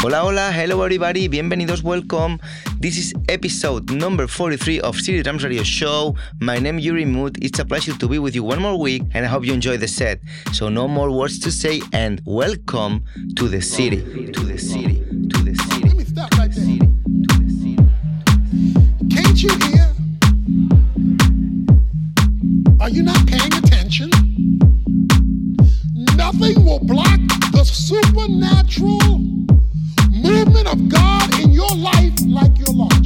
Hola, hola, hello everybody, bienvenidos, welcome. This is episode number 43 of City Drums Radio Show. My name is Uri Mood. It's a pleasure to be with you one more week and I hope you enjoy the set. So no more words to say and welcome to the city. To the city. To the city. Let me stop right there. Can't you hear? Are you not paying attention? Nothing will block the supernatural movement of God in your life like your logic,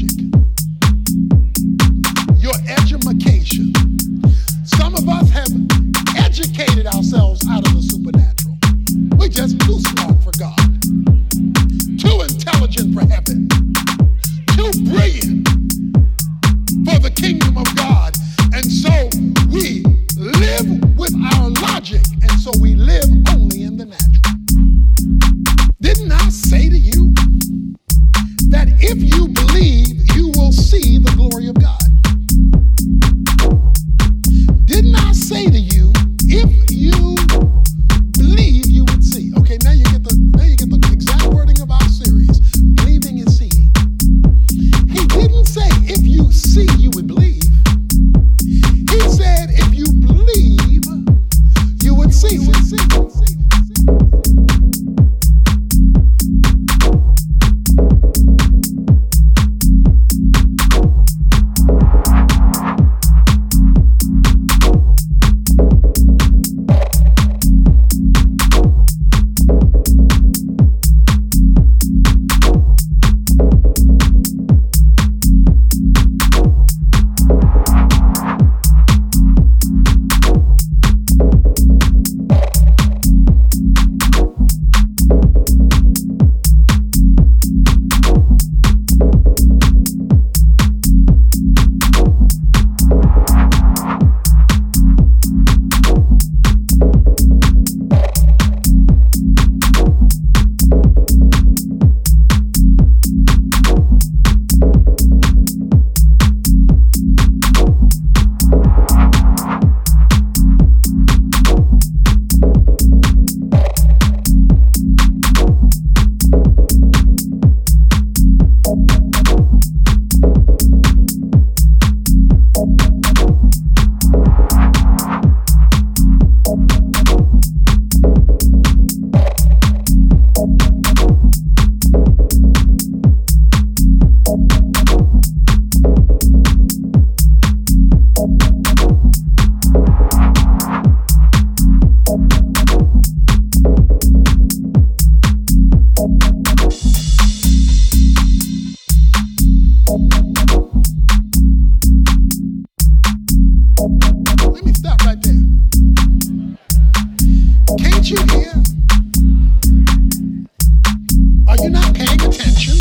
Can't you hear? Are you not paying attention?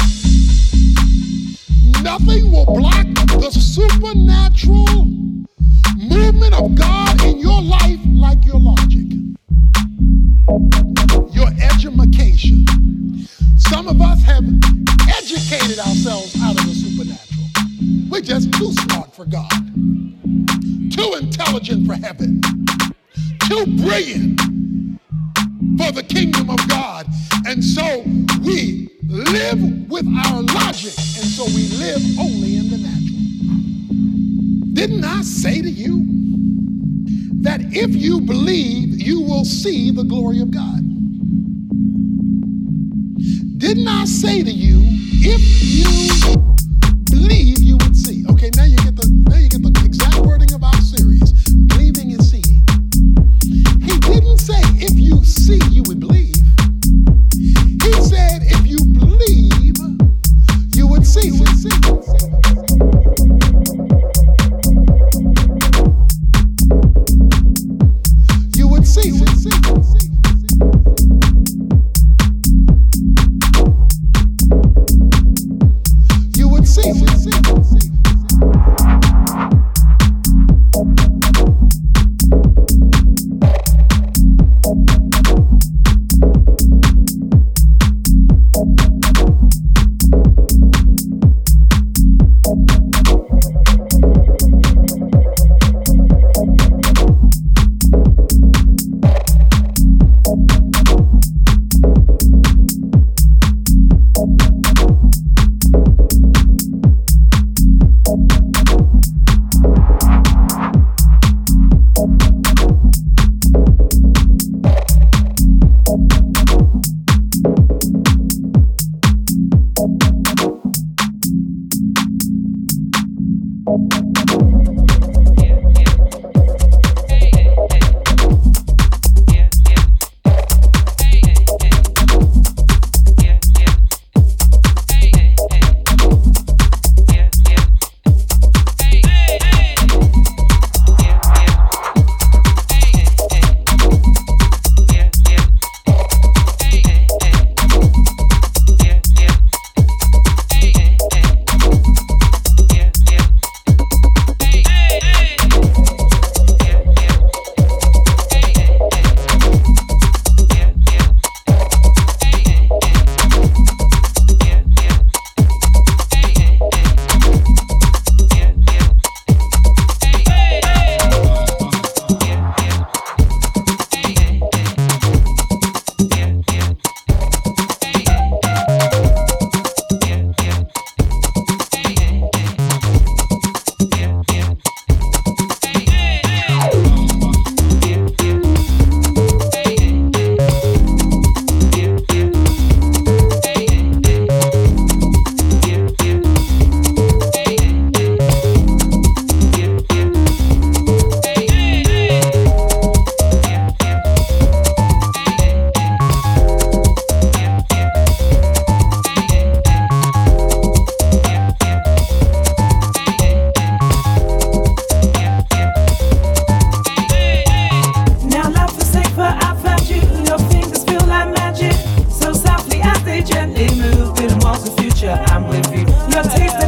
Nothing will block the supernatural movement of God in your life like your logic, your education. Some of us have educated ourselves out of the supernatural. We're just too smart for God too intelligent for heaven, too brilliant for the kingdom of God. And so we live with our logic, and so we live only in the natural. Didn't I say to you that if you believe, you will see the glory of God? Didn't I say to you, if you believe, you would see? Okay, now you see, you I'm with you. Your taste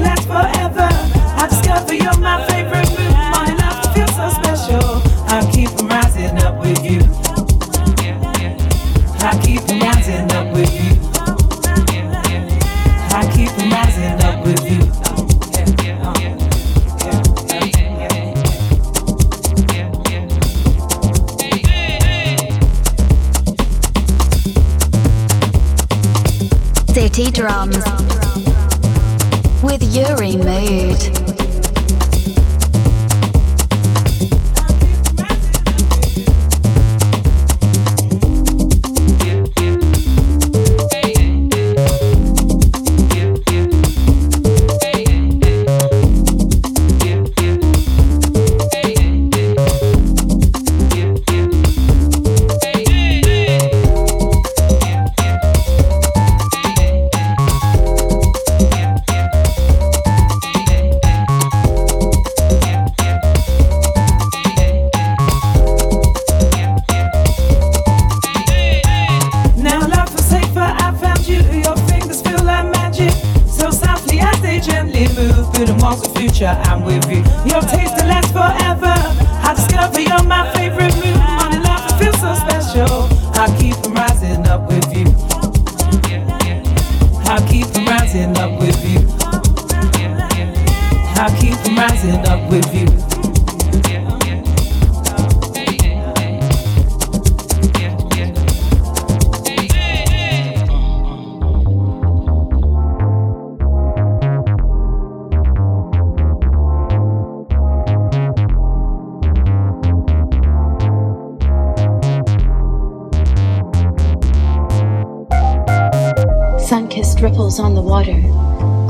ripples on the water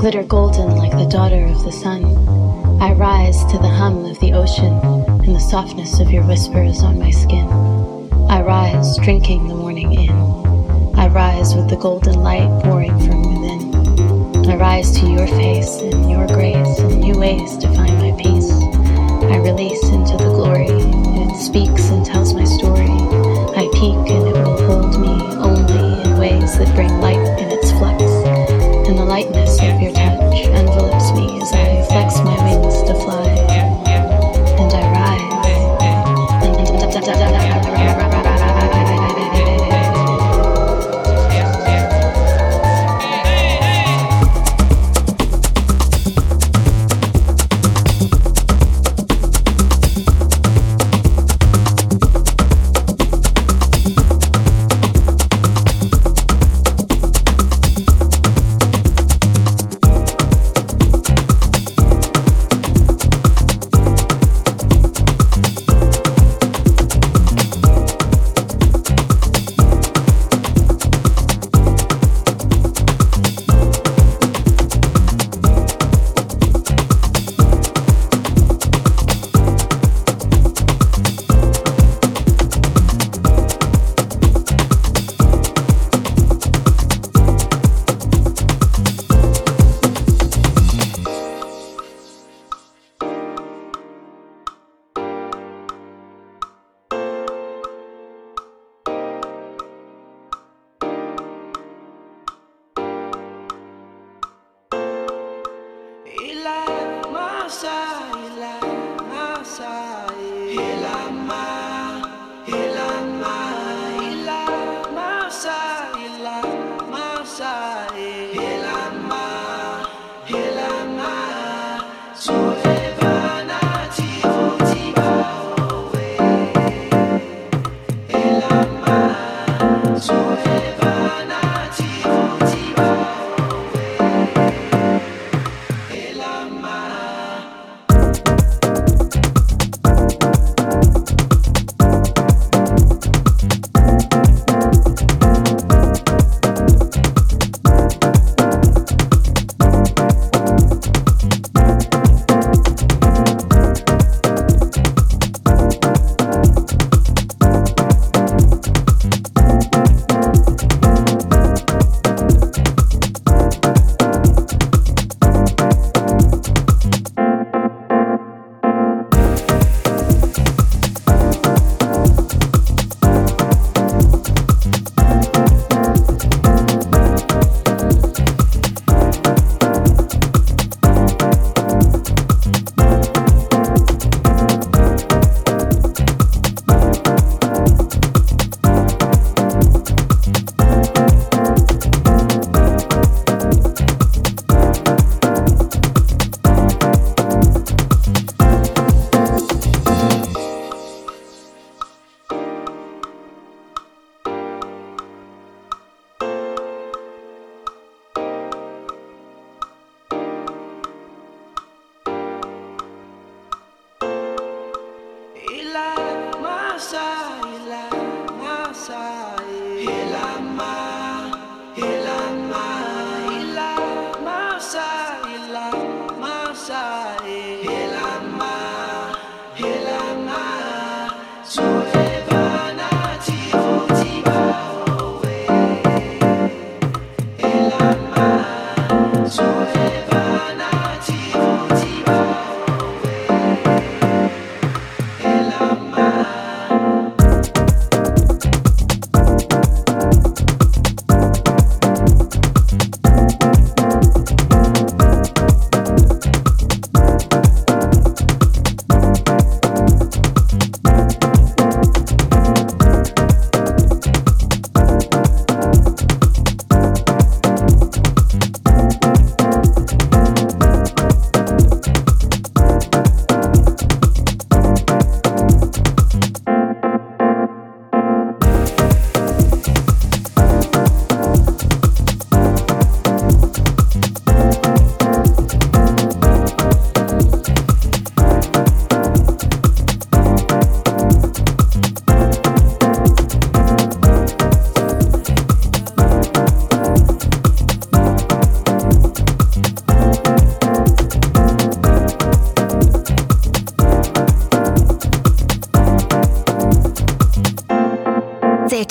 glitter golden like the daughter of the sun. I rise to the hum of the ocean and the softness of your whispers on my skin. I rise drinking the morning in. I rise with the golden light pouring from within. I rise to your face and your grace and new ways to find my peace. I release into the glory and it speaks and tells my story. I peek and it will hold me only in ways that bring light lightness of your touch envelops me as I flex my wings.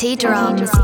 T Drums.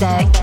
Music.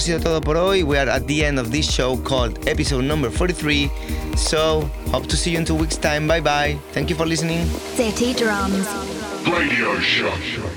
Ha sido todo por hoy. We are at the end of this show called episode number 43. So, hope to see you in two weeks' time. Bye bye. Thank you for listening. City Drums. Radio Show.